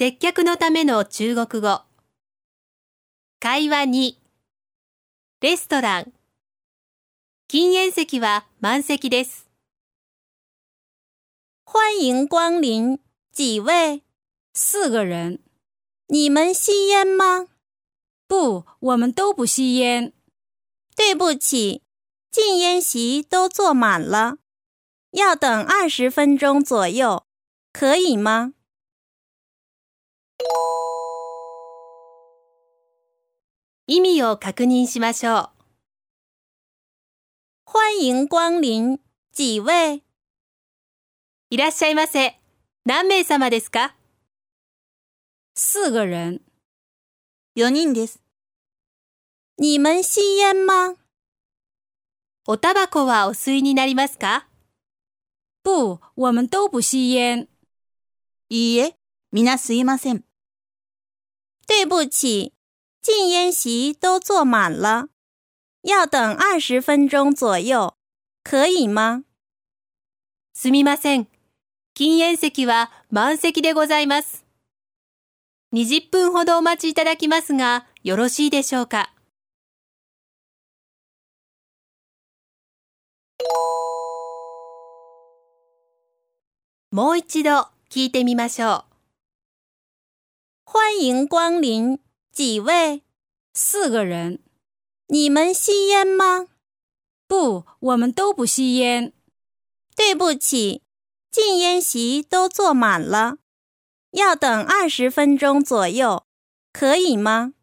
接客のための中国語。会話2。レストラン。禁煙席は満席です。欢迎光临，几位？四个人。你们吸烟吗？不，我们都不吸烟。对不起，禁烟席都坐满了，要等二十分钟左右，可以吗？意味を確認しましょう。欢迎光临，几位？いらっしゃいませ。何名様ですか？四个人。四人です。你们吸烟吗？おタバコはお吸いになりますか？不，我们都不吸烟。いいえ、皆吸いません。对不起，禁烟席都坐满了，要等二十分钟左右，可以吗？すみません。禁煙席は満席でございます。20分ほどお待ちいただきますが、よろしいでしょうか？もう一度聞いてみましょう。欢迎光临，几位？四个人。你们吸烟吗？不，我们都不吸烟。对不起，禁烟席都坐满了，要等二十分钟左右，可以吗？